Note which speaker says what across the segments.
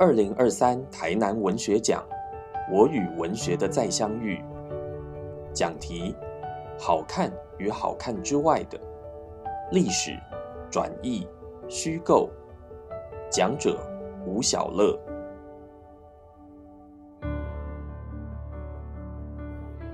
Speaker 1: 二零二三台南文学奖《我与文学的再相遇》讲题：好看与好看之外的历史、转译、虚构。讲者吴小乐。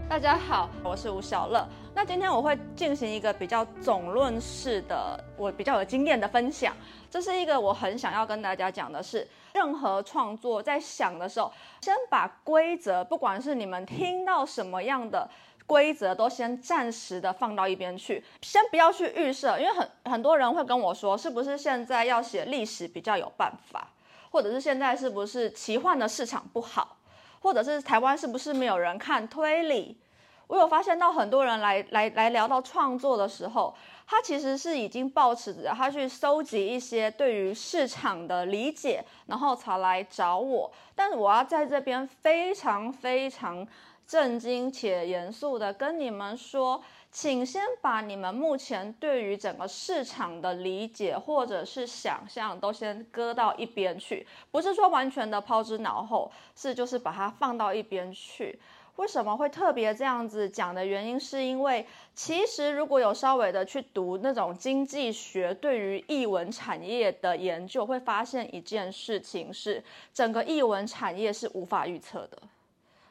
Speaker 2: 大家好，我是吴小乐。那今天我会进行一个比较总论式的，我比较有经验的分享。这是一个我很想要跟大家讲的是，任何创作在想的时候，先把规则，不管是你们听到什么样的规则，都先暂时的放到一边去，先不要去预设，因为很很多人会跟我说，是不是现在要写历史比较有办法，或者是现在是不是奇幻的市场不好，或者是台湾是不是没有人看推理？我有发现到很多人来来来聊到创作的时候，他其实是已经抱持着他去收集一些对于市场的理解，然后才来找我。但是我要在这边非常非常震惊且严肃的跟你们说，请先把你们目前对于整个市场的理解或者是想象都先搁到一边去，不是说完全的抛之脑后，是就是把它放到一边去。为什么会特别这样子讲的原因，是因为其实如果有稍微的去读那种经济学对于译文产业的研究，会发现一件事情是，整个译文产业是无法预测的。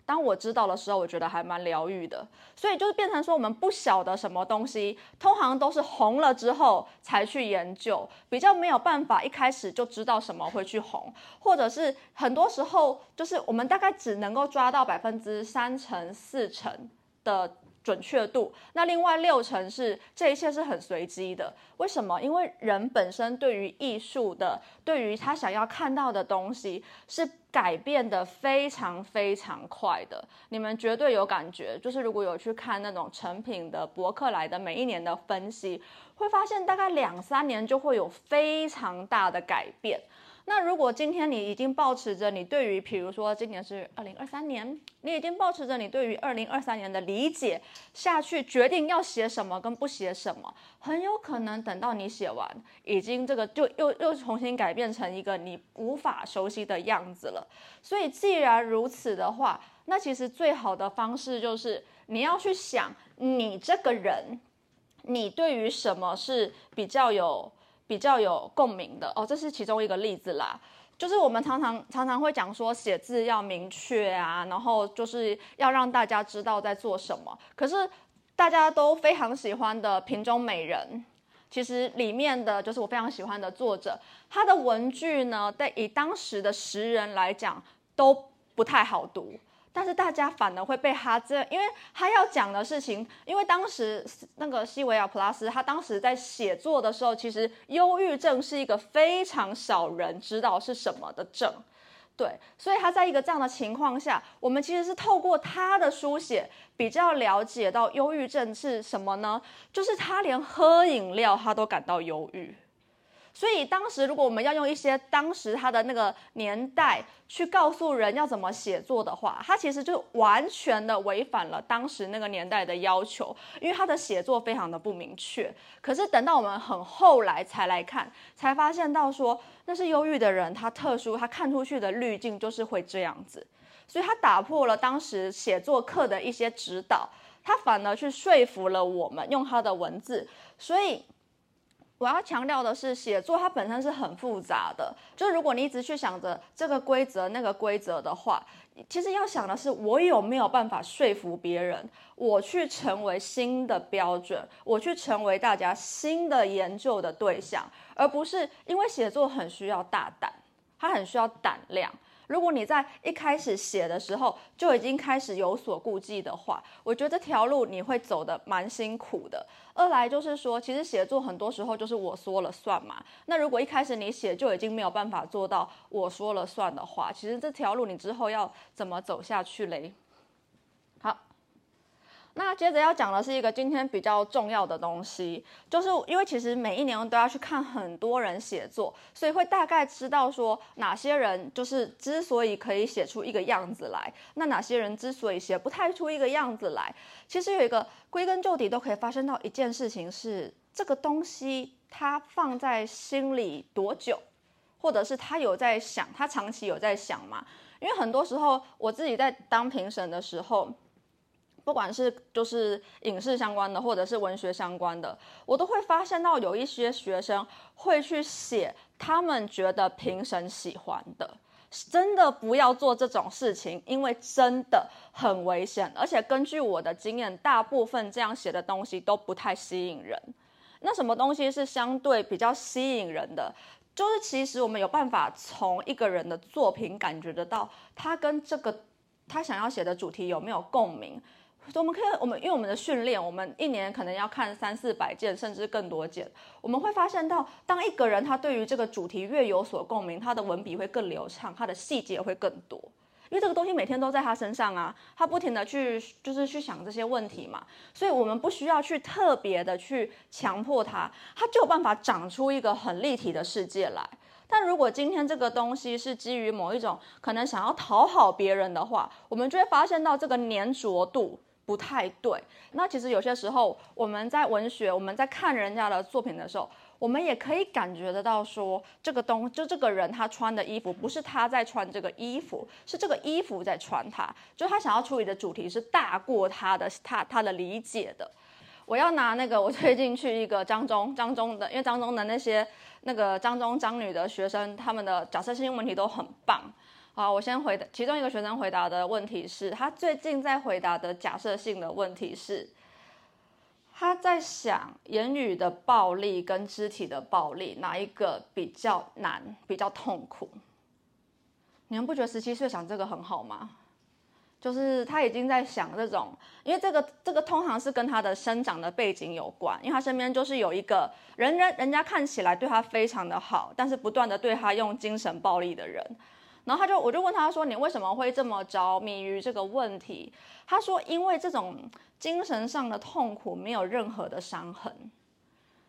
Speaker 2: 当我知道的时候，我觉得还蛮疗愈的。所以就是变成说，我们不晓得什么东西，通常都是红了之后才去研究，比较没有办法一开始就知道什么会去红，或者是很多时候就是我们大概只能够抓到百分之三成、四成的。准确度，那另外六成是这一切是很随机的。为什么？因为人本身对于艺术的，对于他想要看到的东西，是改变的非常非常快的。你们绝对有感觉，就是如果有去看那种成品的博客来的每一年的分析，会发现大概两三年就会有非常大的改变。那如果今天你已经保持着你对于，比如说今年是二零二三年，你已经保持着你对于二零二三年的理解下去，决定要写什么跟不写什么，很有可能等到你写完，已经这个就又又重新改变成一个你无法熟悉的样子了。所以既然如此的话，那其实最好的方式就是你要去想你这个人，你对于什么是比较有。比较有共鸣的哦，这是其中一个例子啦。就是我们常常常常会讲说，写字要明确啊，然后就是要让大家知道在做什么。可是大家都非常喜欢的《瓶中美人》，其实里面的就是我非常喜欢的作者，他的文句呢，在以当时的时人来讲都不太好读。但是大家反而会被他这，因为他要讲的事情，因为当时那个西维尔普拉斯，他当时在写作的时候，其实忧郁症是一个非常少人知道是什么的症，对，所以他在一个这样的情况下，我们其实是透过他的书写，比较了解到忧郁症是什么呢？就是他连喝饮料他都感到忧郁。所以当时，如果我们要用一些当时他的那个年代去告诉人要怎么写作的话，他其实就完全的违反了当时那个年代的要求，因为他的写作非常的不明确。可是等到我们很后来才来看，才发现到说那是忧郁的人，他特殊，他看出去的滤镜就是会这样子，所以他打破了当时写作课的一些指导，他反而去说服了我们用他的文字，所以。我要强调的是，写作它本身是很复杂的。就如果你一直去想着这个规则、那个规则的话，其实要想的是，我有没有办法说服别人，我去成为新的标准，我去成为大家新的研究的对象，而不是因为写作很需要大胆，它很需要胆量。如果你在一开始写的时候就已经开始有所顾忌的话，我觉得这条路你会走的蛮辛苦的。二来就是说，其实写作很多时候就是我说了算嘛。那如果一开始你写就已经没有办法做到我说了算的话，其实这条路你之后要怎么走下去嘞？那接着要讲的是一个今天比较重要的东西，就是因为其实每一年都要去看很多人写作，所以会大概知道说哪些人就是之所以可以写出一个样子来，那哪些人之所以写不太出一个样子来，其实有一个归根究底都可以发生到一件事情是这个东西它放在心里多久。或者是他有在想，他长期有在想嘛？因为很多时候我自己在当评审的时候，不管是就是影视相关的，或者是文学相关的，我都会发现到有一些学生会去写他们觉得评审喜欢的。真的不要做这种事情，因为真的很危险。而且根据我的经验，大部分这样写的东西都不太吸引人。那什么东西是相对比较吸引人的？就是其实我们有办法从一个人的作品感觉得到他跟这个他想要写的主题有没有共鸣。我们可以，我们因为我们的训练，我们一年可能要看三四百件，甚至更多件。我们会发现到，当一个人他对于这个主题越有所共鸣，他的文笔会更流畅，他的细节会更多。因为这个东西每天都在他身上啊，他不停的去就是去想这些问题嘛，所以我们不需要去特别的去强迫他，他就有办法长出一个很立体的世界来。但如果今天这个东西是基于某一种可能想要讨好别人的话，我们就会发现到这个粘着度。不太对。那其实有些时候，我们在文学，我们在看人家的作品的时候，我们也可以感觉得到，说这个东，就这个人他穿的衣服，不是他在穿这个衣服，是这个衣服在穿他。就他想要处理的主题是大过他的，他他的理解的。我要拿那个，我最近去一个张中，张中的，因为张中的那些那个张中张女的学生，他们的假设性问题都很棒。好，我先回答。其中一个学生回答的问题是他最近在回答的假设性的问题是，他在想言语的暴力跟肢体的暴力哪一个比较难、比较痛苦？你们不觉得十七岁想这个很好吗？就是他已经在想这种，因为这个这个通常是跟他的生长的背景有关，因为他身边就是有一个人人人家看起来对他非常的好，但是不断的对他用精神暴力的人。然后他就，我就问他说：“你为什么会这么着迷于这个问题？”他说：“因为这种精神上的痛苦没有任何的伤痕，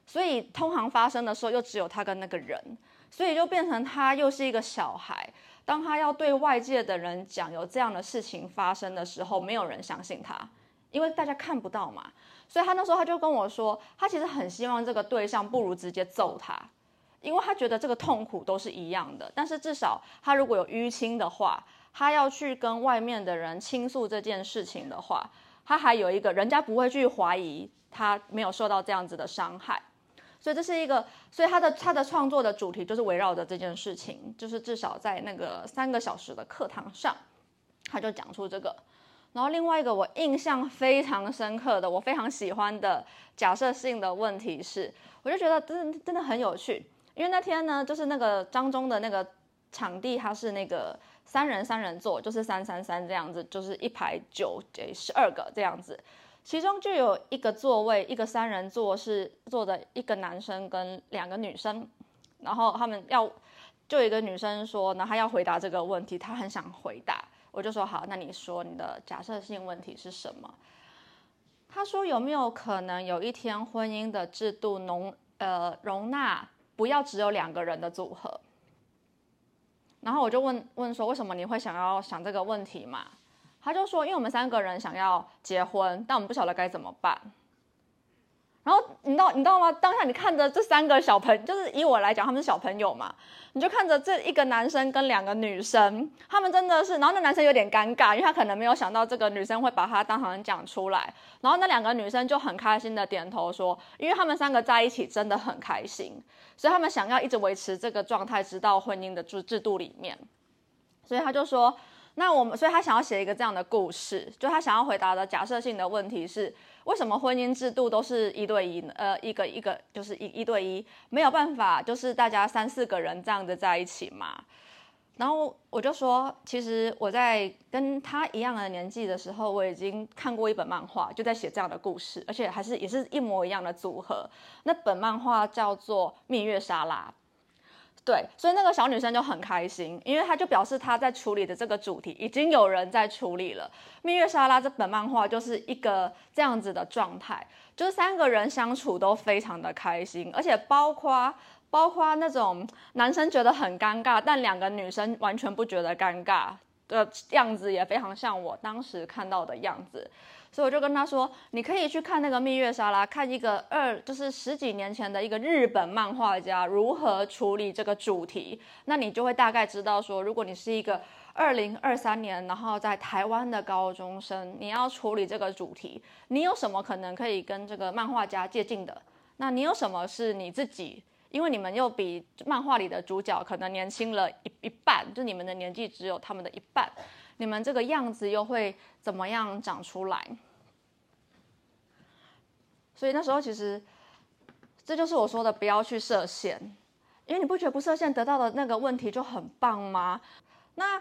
Speaker 2: 所以通常发生的时候又只有他跟那个人，所以就变成他又是一个小孩。当他要对外界的人讲有这样的事情发生的时候，没有人相信他，因为大家看不到嘛。所以他那时候他就跟我说，他其实很希望这个对象不如直接揍他。”因为他觉得这个痛苦都是一样的，但是至少他如果有淤青的话，他要去跟外面的人倾诉这件事情的话，他还有一个人家不会去怀疑他没有受到这样子的伤害，所以这是一个，所以他的他的创作的主题就是围绕着这件事情，就是至少在那个三个小时的课堂上，他就讲出这个。然后另外一个我印象非常深刻的，我非常喜欢的假设性的问题是，我就觉得真真的很有趣。因为那天呢，就是那个张中的那个场地，它是那个三人三人座，就是三三三这样子，就是一排九诶十二个这样子，其中就有一个座位，一个三人座是坐的一个男生跟两个女生，然后他们要就一个女生说，那她要回答这个问题，她很想回答，我就说好，那你说你的假设性问题是什么？她说有没有可能有一天婚姻的制度容呃容纳？不要只有两个人的组合，然后我就问问说，为什么你会想要想这个问题嘛？他就说，因为我们三个人想要结婚，但我们不晓得该怎么办。然后你知道你知道吗？当下你看着这三个小朋，就是以我来讲，他们是小朋友嘛，你就看着这一个男生跟两个女生，他们真的是，然后那男生有点尴尬，因为他可能没有想到这个女生会把他当场讲出来，然后那两个女生就很开心的点头说，因为他们三个在一起真的很开心，所以他们想要一直维持这个状态，直到婚姻的制制度里面，所以他就说。那我们，所以他想要写一个这样的故事，就他想要回答的假设性的问题是：为什么婚姻制度都是一对一？呃，一个一个就是一一对一，没有办法，就是大家三四个人这样子在一起嘛？然后我就说，其实我在跟他一样的年纪的时候，我已经看过一本漫画，就在写这样的故事，而且还是也是一模一样的组合。那本漫画叫做《蜜月沙拉》。对，所以那个小女生就很开心，因为她就表示她在处理的这个主题已经有人在处理了。蜜月沙拉这本漫画就是一个这样子的状态，就是三个人相处都非常的开心，而且包括包括那种男生觉得很尴尬，但两个女生完全不觉得尴尬的样子也非常像我当时看到的样子，所以我就跟他说，你可以去看那个蜜月沙拉，看一个二就是十几年前的一个日本漫画家如何处理这个主题，那你就会大概知道说，如果你是一个二零二三年然后在台湾的高中生，你要处理这个主题，你有什么可能可以跟这个漫画家接近的？那你有什么是你自己？因为你们又比漫画里的主角可能年轻了一一半，就你们的年纪只有他们的一半，你们这个样子又会怎么样长出来？所以那时候其实，这就是我说的不要去设限，因为你不觉得不设限得到的那个问题就很棒吗？那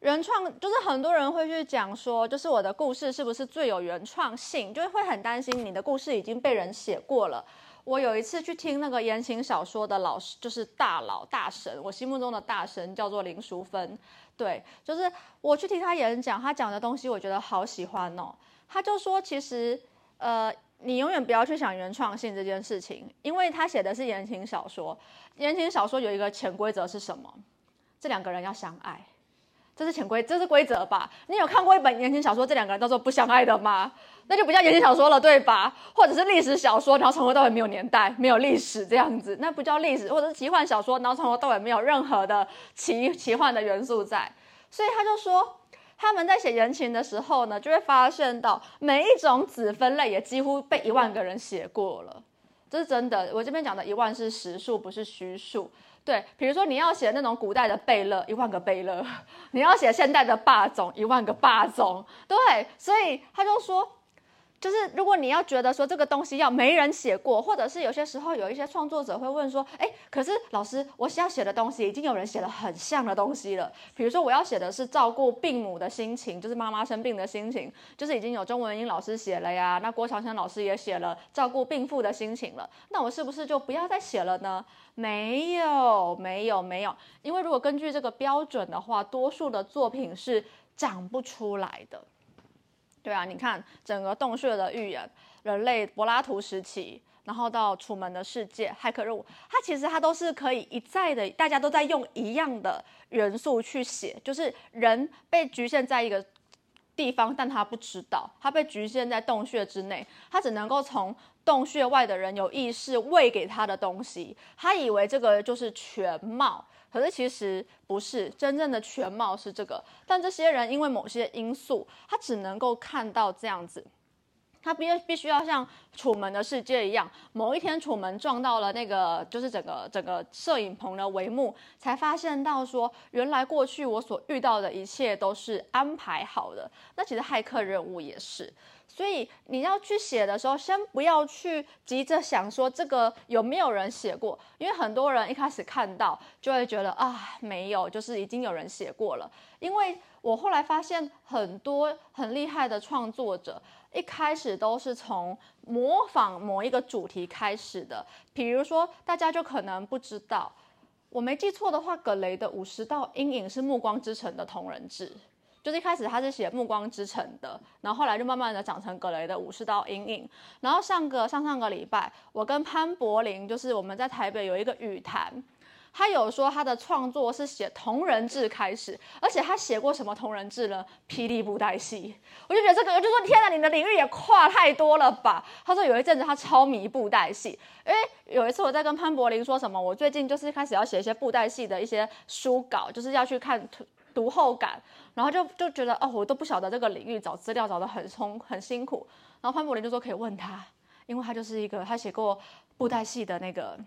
Speaker 2: 原创就是很多人会去讲说，就是我的故事是不是最有原创性，就是会很担心你的故事已经被人写过了。我有一次去听那个言情小说的老师，就是大佬大神，我心目中的大神叫做林淑芬。对，就是我去听他演讲，他讲的东西我觉得好喜欢哦。他就说，其实呃，你永远不要去想原创性这件事情，因为他写的是言情小说。言情小说有一个潜规则是什么？这两个人要相爱。这是潜规，这是规则吧？你有看过一本言情小说，这两个人叫做不相爱的吗？那就不叫言情小说了，对吧？或者是历史小说，然后从头到尾没有年代、没有历史这样子，那不叫历史；或者是奇幻小说，然后从头到尾没有任何的奇奇幻的元素在。所以他就说，他们在写言情的时候呢，就会发现到每一种子分类也几乎被一万个人写过了，这是真的。我这边讲的一万是实数，不是虚数。对，比如说你要写那种古代的贝勒，一万个贝勒；你要写现代的霸总，一万个霸总。对，所以他就说。就是如果你要觉得说这个东西要没人写过，或者是有些时候有一些创作者会问说，哎，可是老师，我想要写的东西已经有人写了很像的东西了。比如说我要写的是照顾病母的心情，就是妈妈生病的心情，就是已经有钟文英老师写了呀，那郭长生老师也写了照顾病妇的心情了，那我是不是就不要再写了呢？没有，没有，没有，因为如果根据这个标准的话，多数的作品是长不出来的。对啊，你看整个洞穴的预言、人类柏拉图时期，然后到楚门的世界、骇客任务，它其实它都是可以一再的，大家都在用一样的元素去写，就是人被局限在一个地方，但他不知道，他被局限在洞穴之内，他只能够从洞穴外的人有意识喂给他的东西，他以为这个就是全貌。可是其实不是真正的全貌是这个，但这些人因为某些因素，他只能够看到这样子，他必必须要像楚门的世界一样，某一天楚门撞到了那个就是整个整个摄影棚的帷幕，才发现到说，原来过去我所遇到的一切都是安排好的。那其实骇客任务也是。所以你要去写的时候，先不要去急着想说这个有没有人写过，因为很多人一开始看到就会觉得啊没有，就是已经有人写过了。因为我后来发现很多很厉害的创作者，一开始都是从模仿某一个主题开始的。比如说，大家就可能不知道，我没记错的话，葛雷的五十道阴影是《暮光之城》的同人志。就是一开始他是写《暮光之城》的，然后后来就慢慢的长成格雷的《武士刀阴影》。然后上个上上个礼拜，我跟潘柏林，就是我们在台北有一个语谈，他有说他的创作是写同人志开始，而且他写过什么同人志呢？霹雳布袋戏。我就觉得这个，就说天哪，你的领域也跨太多了吧？他说有一阵子他超迷布袋戏，因为有一次我在跟潘柏林说什么，我最近就是开始要写一些布袋戏的一些书稿，就是要去看读后感。然后就就觉得哦，我都不晓得这个领域找资料找得很冲很辛苦。然后潘柏林就说可以问他，因为他就是一个他写过布袋戏的那个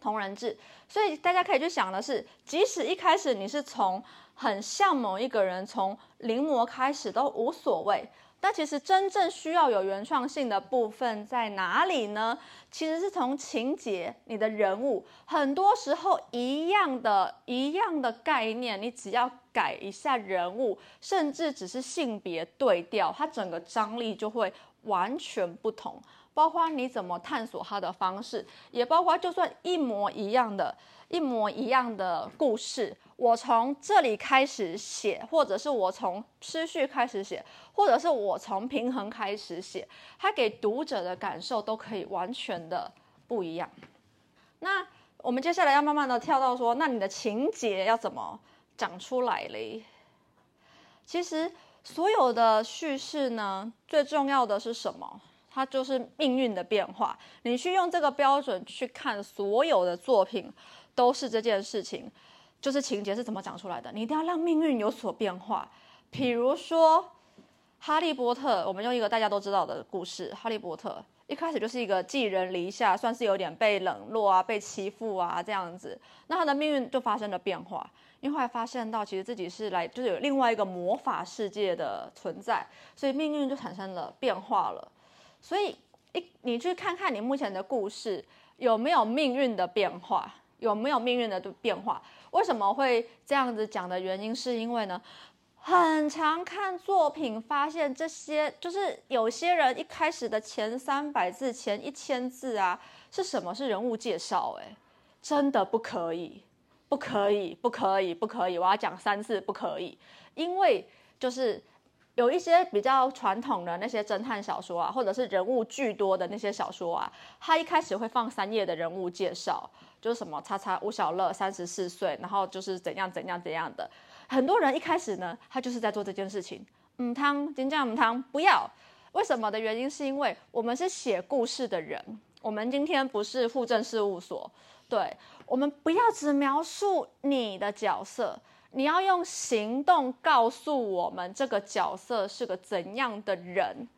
Speaker 2: 同人志，所以大家可以去想的是，即使一开始你是从很像某一个人，从临摹开始都无所谓。那其实真正需要有原创性的部分在哪里呢？其实是从情节、你的人物，很多时候一样的、一样的概念，你只要改一下人物，甚至只是性别对调，它整个张力就会完全不同。包括你怎么探索它的方式，也包括就算一模一样的、一模一样的故事，我从这里开始写，或者是我从失序开始写，或者是我从平衡开始写，它给读者的感受都可以完全的不一样。那我们接下来要慢慢的跳到说，那你的情节要怎么讲出来嘞？其实所有的叙事呢，最重要的是什么？它就是命运的变化。你去用这个标准去看所有的作品，都是这件事情，就是情节是怎么讲出来的。你一定要让命运有所变化。比如说《哈利波特》，我们用一个大家都知道的故事，《哈利波特》一开始就是一个寄人篱下，算是有点被冷落啊，被欺负啊这样子。那他的命运就发生了变化，因为后来发现到其实自己是来就是有另外一个魔法世界的存在，所以命运就产生了变化了。所以，一你去看看你目前的故事有没有命运的变化，有没有命运的变化？为什么会这样子讲的原因，是因为呢，很常看作品发现这些，就是有些人一开始的前三百字、前一千字啊，是什么？是人物介绍？哎，真的不可以，不可以，不可以，不可以！我要讲三次，不可以，因为就是。有一些比较传统的那些侦探小说啊，或者是人物巨多的那些小说啊，他一开始会放三页的人物介绍，就是什么叉叉吴小乐三十四岁，然后就是怎样怎样怎样的。很多人一开始呢，他就是在做这件事情。嗯，汤金酱汤不要，为什么的原因是因为我们是写故事的人，我们今天不是户政事务所，对我们不要只描述你的角色。你要用行动告诉我们这个角色是个怎样的人，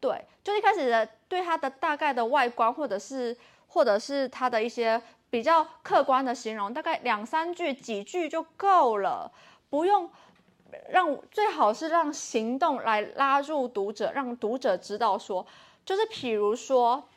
Speaker 2: 对，就一开始的对他的大概的外观，或者是或者是他的一些比较客观的形容，大概两三句几句就够了，不用让最好是让行动来拉入读者，让读者知道说，就是譬如说，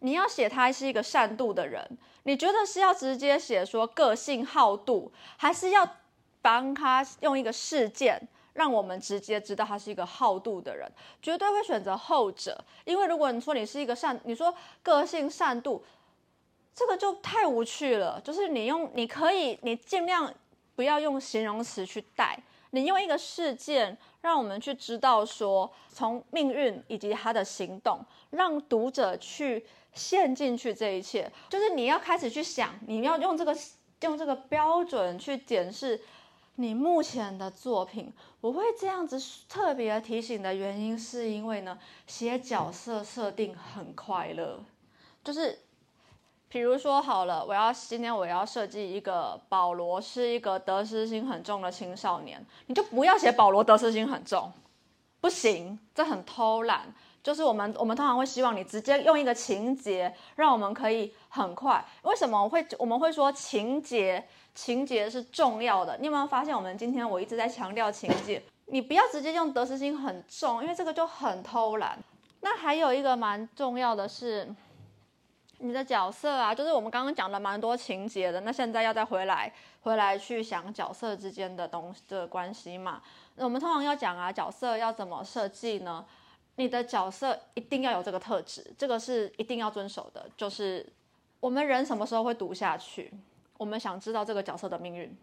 Speaker 2: 你要写他是一个善妒的人。你觉得是要直接写说个性好妒，还是要帮他用一个事件，让我们直接知道他是一个好度的人？绝对会选择后者，因为如果你说你是一个善，你说个性善妒，这个就太无趣了。就是你用，你可以，你尽量不要用形容词去带，你用一个事件，让我们去知道说，从命运以及他的行动，让读者去。陷进去，这一切就是你要开始去想，你要用这个用这个标准去检视你目前的作品。我会这样子特别提醒的原因，是因为呢，写角色设定很快乐。就是，比如说好了，我要今天我要设计一个保罗是一个得失心很重的青少年，你就不要写保罗得失心很重，不行，这很偷懒。就是我们，我们通常会希望你直接用一个情节，让我们可以很快。为什么会我们会说情节？情节是重要的。你有没有发现，我们今天我一直在强调情节，你不要直接用得失心很重，因为这个就很偷懒。那还有一个蛮重要的是，你的角色啊，就是我们刚刚讲了蛮多情节的，那现在要再回来回来去想角色之间的东的关系嘛？那我们通常要讲啊，角色要怎么设计呢？你的角色一定要有这个特质，这个是一定要遵守的。就是我们人什么时候会读下去？我们想知道这个角色的命运，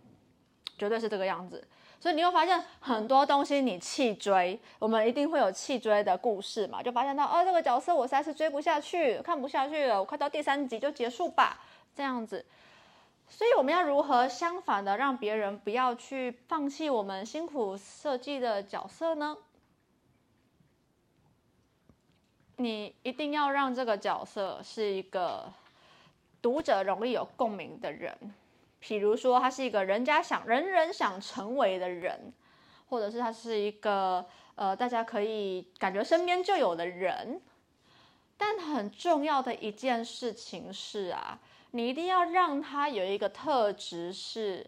Speaker 2: 绝对是这个样子。所以你会发现很多东西你弃追，我们一定会有弃追的故事嘛？就发现到哦，这个角色我实在是追不下去，看不下去了，我快到第三集就结束吧，这样子。所以我们要如何相反的让别人不要去放弃我们辛苦设计的角色呢？你一定要让这个角色是一个读者容易有共鸣的人，比如说他是一个人家想人人想成为的人，或者是他是一个呃大家可以感觉身边就有的人。但很重要的一件事情是啊，你一定要让他有一个特质是，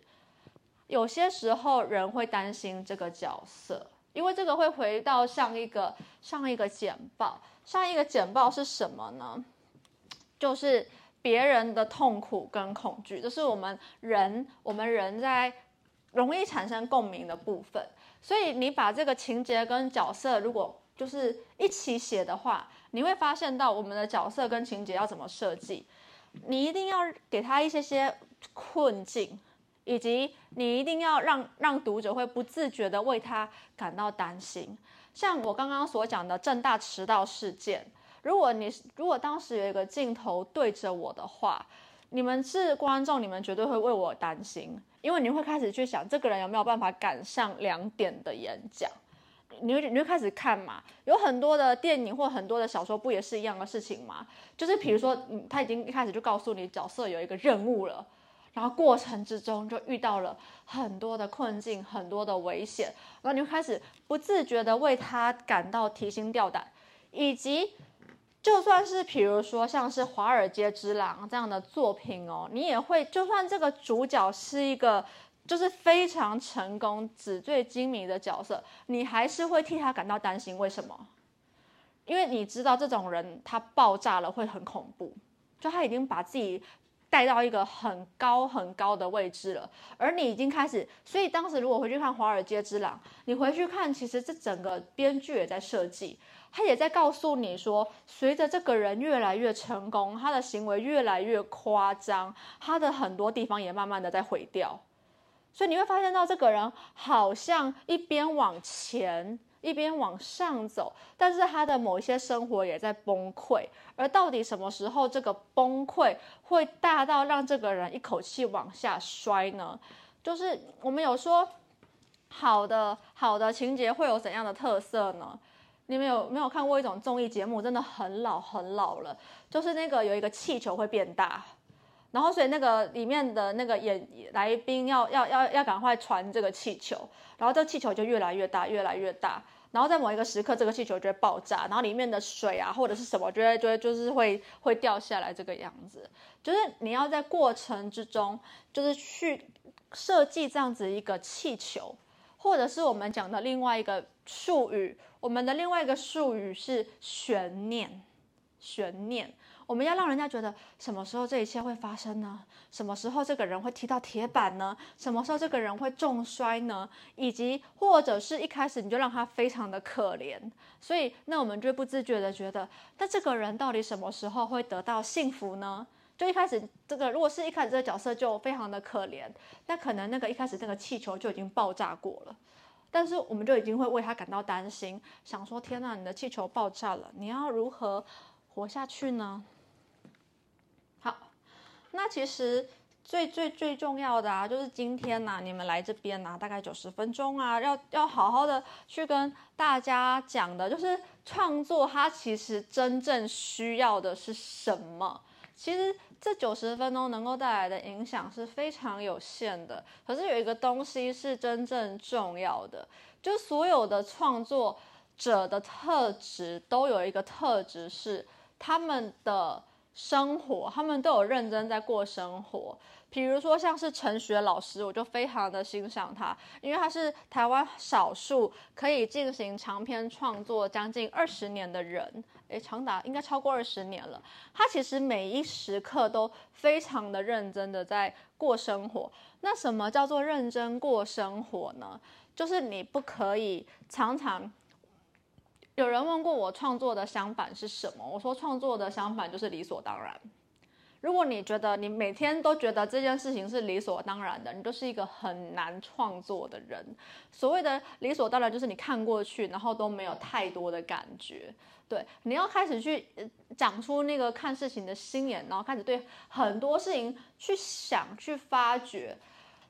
Speaker 2: 有些时候人会担心这个角色，因为这个会回到上一个上一个简报。上一个简报是什么呢？就是别人的痛苦跟恐惧，这是我们人我们人在容易产生共鸣的部分。所以你把这个情节跟角色如果就是一起写的话，你会发现到我们的角色跟情节要怎么设计。你一定要给他一些些困境，以及你一定要让让读者会不自觉的为他感到担心。像我刚刚所讲的正大迟到事件，如果你如果当时有一个镜头对着我的话，你们是观众，你们绝对会为我担心，因为你会开始去想这个人有没有办法赶上两点的演讲。你会你会开始看嘛？有很多的电影或很多的小说，不也是一样的事情吗？就是比如说，嗯，他已经一开始就告诉你角色有一个任务了，然后过程之中就遇到了很多的困境、很多的危险，然后你就开始不自觉的为他感到提心吊胆，以及就算是比如说像是《华尔街之狼》这样的作品哦，你也会就算这个主角是一个。就是非常成功、纸醉金迷的角色，你还是会替他感到担心。为什么？因为你知道这种人他爆炸了会很恐怖，就他已经把自己带到一个很高很高的位置了，而你已经开始。所以当时如果回去看《华尔街之狼》，你回去看，其实这整个编剧也在设计，他也在告诉你说，随着这个人越来越成功，他的行为越来越夸张，他的很多地方也慢慢的在毁掉。所以你会发现到这个人好像一边往前一边往上走，但是他的某一些生活也在崩溃。而到底什么时候这个崩溃会大到让这个人一口气往下摔呢？就是我们有说好的好的情节会有怎样的特色呢？你们有没有看过一种综艺节目？真的很老很老了，就是那个有一个气球会变大。然后，所以那个里面的那个演来宾要要要要赶快传这个气球，然后这个气球就越来越大，越来越大。然后在某一个时刻，这个气球就会爆炸，然后里面的水啊或者是什么，就会就会就是会会掉下来这个样子。就是你要在过程之中，就是去设计这样子一个气球，或者是我们讲的另外一个术语，我们的另外一个术语是悬念，悬念。我们要让人家觉得什么时候这一切会发生呢？什么时候这个人会踢到铁板呢？什么时候这个人会重摔呢？以及或者是一开始你就让他非常的可怜，所以那我们就不自觉的觉得，那这个人到底什么时候会得到幸福呢？就一开始这个如果是一开始这个角色就非常的可怜，那可能那个一开始那个气球就已经爆炸过了，但是我们就已经会为他感到担心，想说天哪，你的气球爆炸了，你要如何活下去呢？好那其实最最最重要的啊，就是今天呐，你们来这边呐，大概九十分钟啊，要要好好的去跟大家讲的，就是创作它其实真正需要的是什么？其实这九十分钟能够带来的影响是非常有限的。可是有一个东西是真正重要的，就所有的创作者的特质都有一个特质是他们的。生活，他们都有认真在过生活。比如说，像是陈学老师，我就非常的欣赏他，因为他是台湾少数可以进行长篇创作将近二十年的人，诶，长达应该超过二十年了。他其实每一时刻都非常的认真的在过生活。那什么叫做认真过生活呢？就是你不可以常常。有人问过我创作的相反是什么？我说创作的相反就是理所当然。如果你觉得你每天都觉得这件事情是理所当然的，你就是一个很难创作的人。所谓的理所当然，就是你看过去，然后都没有太多的感觉。对，你要开始去长出那个看事情的心眼，然后开始对很多事情去想、去发掘。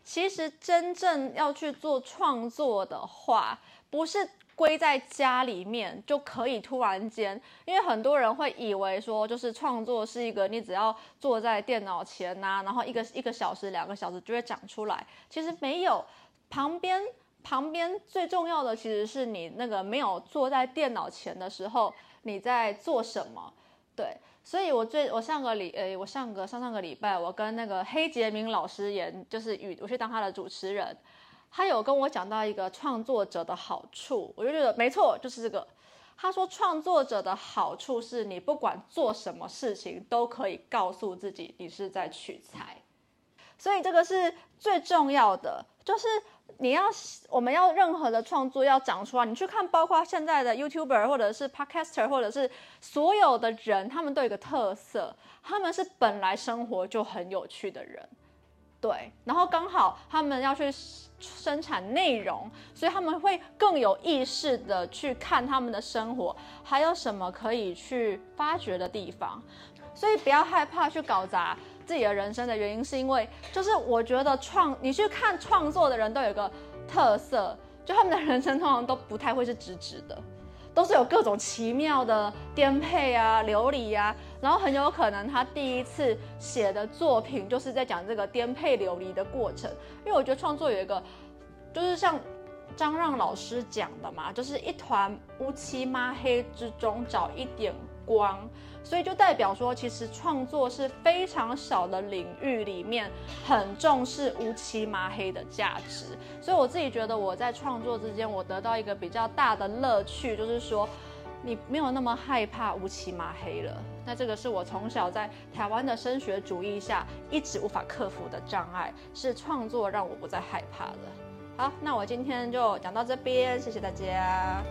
Speaker 2: 其实真正要去做创作的话，不是。归在家里面就可以突然间，因为很多人会以为说，就是创作是一个你只要坐在电脑前呐，然后一个一个小时、两个小时就会长出来。其实没有，旁边旁边最重要的其实是你那个没有坐在电脑前的时候你在做什么。对，所以我最我上个礼诶，我上个上上个礼拜我跟那个黑杰明老师演，就是与我去当他的主持人。他有跟我讲到一个创作者的好处，我就觉得没错，就是这个。他说，创作者的好处是你不管做什么事情，都可以告诉自己你是在取材。所以这个是最重要的，就是你要我们要任何的创作要长出来，你去看，包括现在的 YouTuber 或者是 Podcaster 或者是所有的人，他们都有个特色，他们是本来生活就很有趣的人。对，然后刚好他们要去生产内容，所以他们会更有意识的去看他们的生活还有什么可以去发掘的地方，所以不要害怕去搞砸自己的人生的原因，是因为就是我觉得创，你去看创作的人都有个特色，就他们的人生通常都不太会是直直的，都是有各种奇妙的颠沛啊、流离啊，然后很有可能他第一次写的作品就是在讲这个颠沛流离的过程，因为我觉得创作有一个，就是像。张让老师讲的嘛，就是一团乌漆抹黑之中找一点光，所以就代表说，其实创作是非常小的领域里面很重视乌漆抹黑的价值。所以我自己觉得我在创作之间，我得到一个比较大的乐趣，就是说你没有那么害怕乌漆麻黑了。那这个是我从小在台湾的升学主义下一直无法克服的障碍，是创作让我不再害怕了。好，那我今天就讲到这边，谢谢大家。